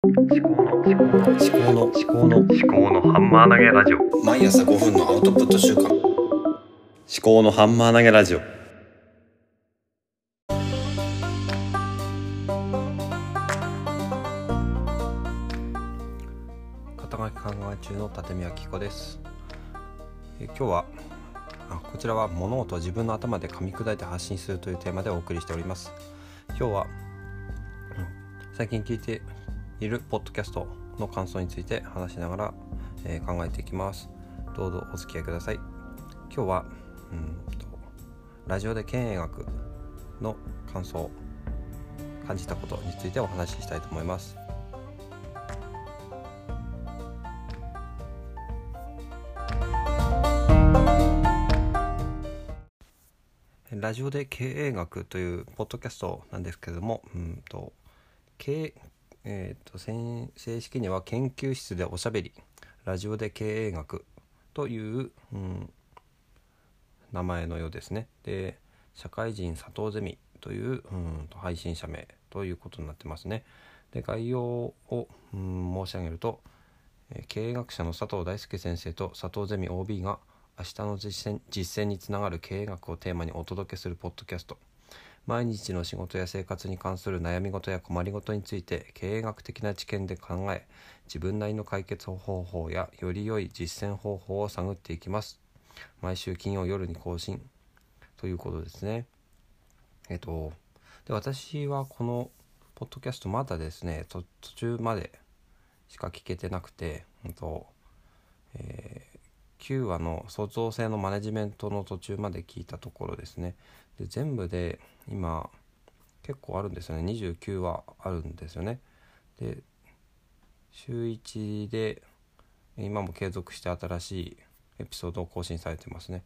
思考の思考の思考の思考の思考のハンマー投げラジオ。毎朝5分のアウトプット週間思考のハンマー投げラジオ。肩書き考え中の立宮紀子です。え今日はあこちらは物事を自分の頭で噛み砕いて発信するというテーマでお送りしております。今日は、うん最近聞いているポッドキャストの感想について話しながら、えー考えていきます。どうぞお付き合いください。今日はうんとラジオで経営学の感想感じたことについてお話ししたいと思います。ラジオで経営学というポッドキャストなんですけれども、うんと経営えー、と正式には研究室でおしゃべりラジオで経営学という、うん、名前のようですね。で社会人佐藤ゼミという、うん、と配信者名ということになってますね。で概要を、うん、申し上げると、え経営学者の佐藤大輔先生と佐藤ゼミ OB が明日の実践実践につながる経営学をテーマにお届けするポッドキャスト毎日の仕事や生活に関する悩み事や困りごとについて経営学的な知見で考え自分なりの解決方法やより良い実践方法を探っていきます。毎週金曜夜に更新。ということですね。えっとで私はこのポッドキャストまだですね途中までしか聞けてなくて、うんとえー9話の創造性のマネジメントの途中まで聞いたところですね。で全部で今結構あるんですよね。29話あるんですよね。で週1で今も継続して新しいエピソードを更新されてますね。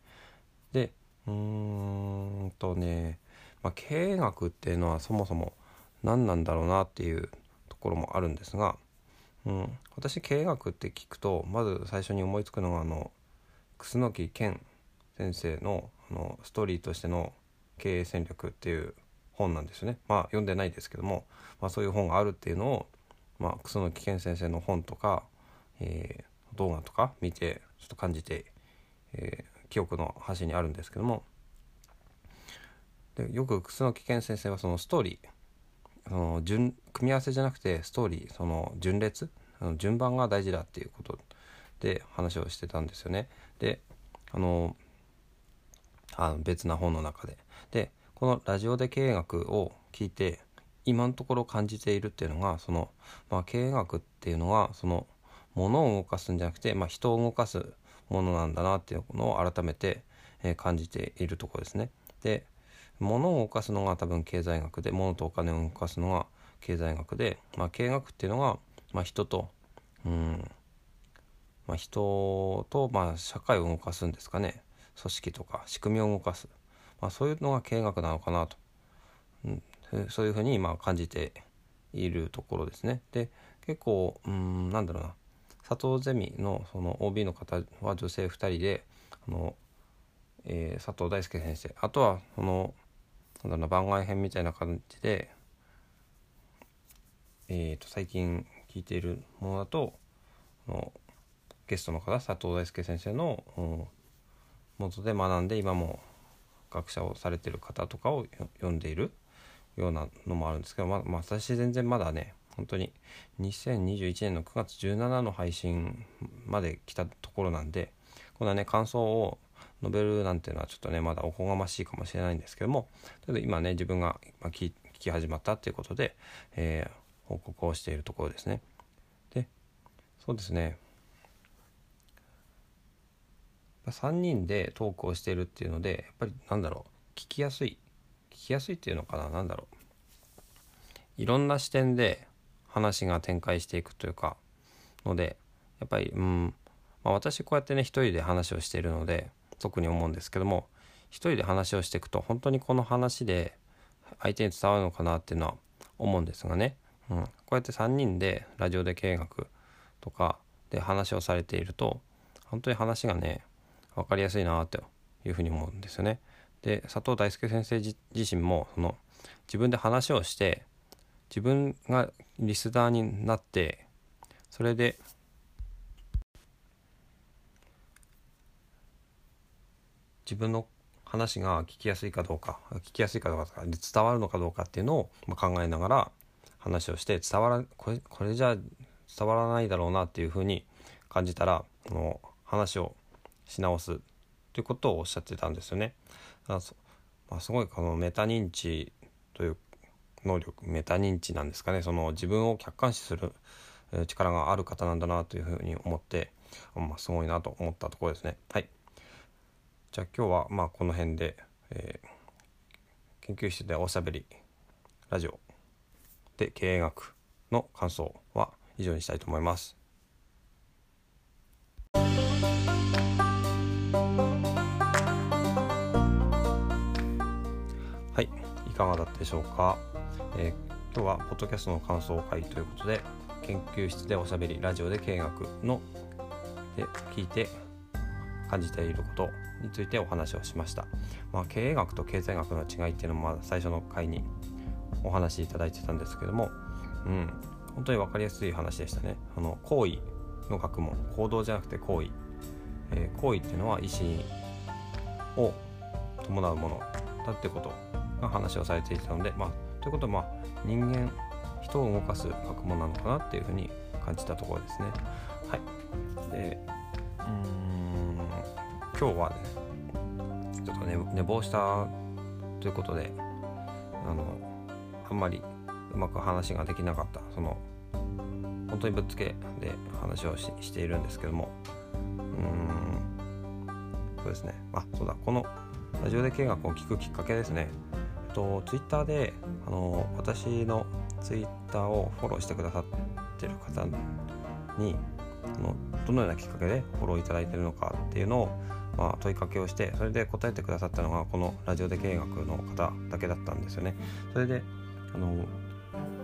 でうーんとね、まあ、経営学っていうのはそもそも何なんだろうなっていうところもあるんですが、うん、私経営学って聞くとまず最初に思いつくのがあの楠木健先生のあのストーリーとしての経営戦略っていう本なんですよね。まあ読んでないですけども、まあ、そういう本があるっていうのを、まあ、楠木健先生の本とか、えー動画とか見てちょっと感じて、えー記憶の端にあるんですけどもでよく楠木健先生はそのストーリーその順組み合わせじゃなくてストーリーその順列あの順番が大事だっていうことで話をしてたんですよね。であのあの別な本の中で。このラジオで経営学を聞いて今のところ感じているっていうのがその、まあ、経営学っていうのはその物を動かすんじゃなくて、まあ、人を動かすものなんだなっていうのを改めて、え感じているところですね。で物を動かすのが多分経済学で物とお金を動かすのが経済学で、まあ、経営学っていうのが、まあ、人とうんまあ、人と、まあ、社会を動かすんですかね組織とか仕組みを動かす、まあ、そういうのが経営学なのかなと、うん、そういうふうにまあ感じているところですね。で結構うんなんだろうな。佐藤ゼミのその OB の方は女性2人であの、えー佐藤大輔先生。あとはそのなんだろうな番外編みたいな感じで、えー、と最近聞いているものだとあのゲストの方佐藤大輔先生のうん元で学んで今も学者をされてる方とかを読んでいるようなのもあるんですけど、ままあ、私全然まだね本当に2021年の9月17の配信まで来たところなんでこんなね感想を述べるなんていうのはちょっとねまだおこがましいかもしれないんですけどもただ今ね自分がまあ聞聞き始まったっていうことで、えー報告をしているところですね。でそうですね3人でトークをしてるっていうのでやっぱりなんだろう聞きやすい聞きやすいっていうのかななんだろう。いろんな視点で話が展開していくというかのでやっぱりうん、まあ、私こうやってね一人で話をしているので特に思うんですけども一人で話をしていくと本当にこの話で相手に伝わるのかなっていうのは思うんですがね、うん、こうやって3人でラジオで経営学とかで話をされていると本当に話がね分かりやすいなというふうに思うんですよね。で佐藤大輔先生自身もその自分で話をして自分がリスナーになってそれで自分の話が聞きやすいかどうか聞きやすいかどうか伝わるのかどうかっていうのを考えながら話をして伝わらこれこれじゃ伝わらないだろうなっていうふうに感じたらこの話をし直すということをおっしゃってたんですよね。あまあ、すごいこのメタ認知という能力メタ認知なんですかねその自分を客観視する力がある方なんだなというふうに思って、まあ、すごいなと思ったところですね。はいじゃあ今日はまあこの辺で、えー、研究室でおしゃべりラジオで経営学の感想は以上にしたいと思います。いかがだったでしょうか、えー、今日はポッドキャストの感想会ということで研究室でおしゃべりラジオで経営学ので聞いて感じていることについてお話をしました、まあ、経営学と経済学の違いっていうのも最初の回にお話しいただいてたんですけども、うん、本当に分かりやすい話でしたね。あの行為の学問行動じゃなくて行為、えー、行為っていうのは意思を伴うものだってことが話をされていたので、まあ、ということは、まあ、人間人を動かす学問なのかなっていうふうに感じたところですね。はい、でうん今日はねちょっと寝寝坊したということであのあんまりうまく話ができなかったその本当にぶっつけで話をししているんですけどもうんそうですね。あそうだこのラジオで見学を聞くきっかけですね。とツイッターであの私のツイッターをフォローしてくださってる方にあのどのようなきっかけでフォローいただいてるのかっていうのをまあ、問いかけをしてそれで答えてくださったのがこのラジオで経営学の方だけだったんですよね。それであの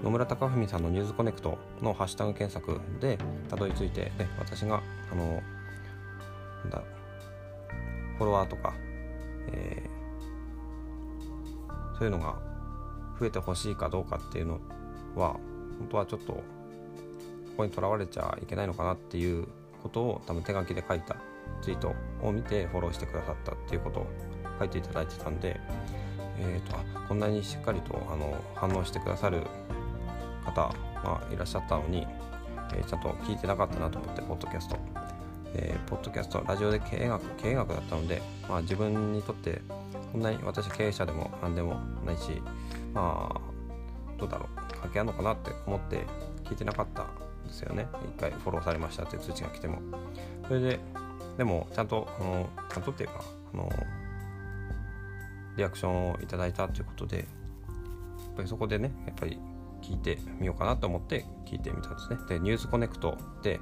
野村貴文さんの「ニュースコネクト」のハッシュタグ検索でたどり着いてで私があのだフォロワーとか、えー、そういうのが増えてほしいかどうかっていうのは本当はちょっとここにとらわれちゃいけないのかなっていうことを多分手書きで書いたツイートを見てフォローしてくださったっていうことを書いていただいてたんで、えーと、あこんなにしっかりとあの反応してくださる方がいらっしゃったのに、えー、ちゃんと聞いてなかったなと思ってポッドキャスト、えー、ポッドキャストラジオで経営学経営学だったので、まあ、自分にとってこんなに私経営者でも何でもないしまあどうだろう関係あるのかなって思って聞いてなかったんですよね。一回フォローされましたって通知が来ても。それででもちゃんとあのちゃんとっていうかあのリアクションをいただいたということでやっぱりそこでねやっぱり聞いてみようかなと思って聞いてみたんですね。でニュースコネクトで、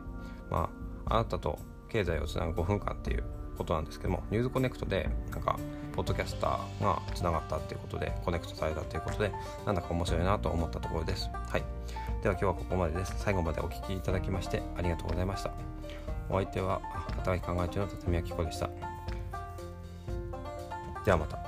まあ、あなたと経済をつなぐ5分間っていうことなんですけどもニュースコネクトでなんかポッドキャスターがつながったっていうことでコネクトされたということでなんだか面白いなと思ったところです。はい。では今日はここまでです。最後までお聴きいただきましてありがとうございました。お相手は働き考え中の辰巳明子でした。ではまた。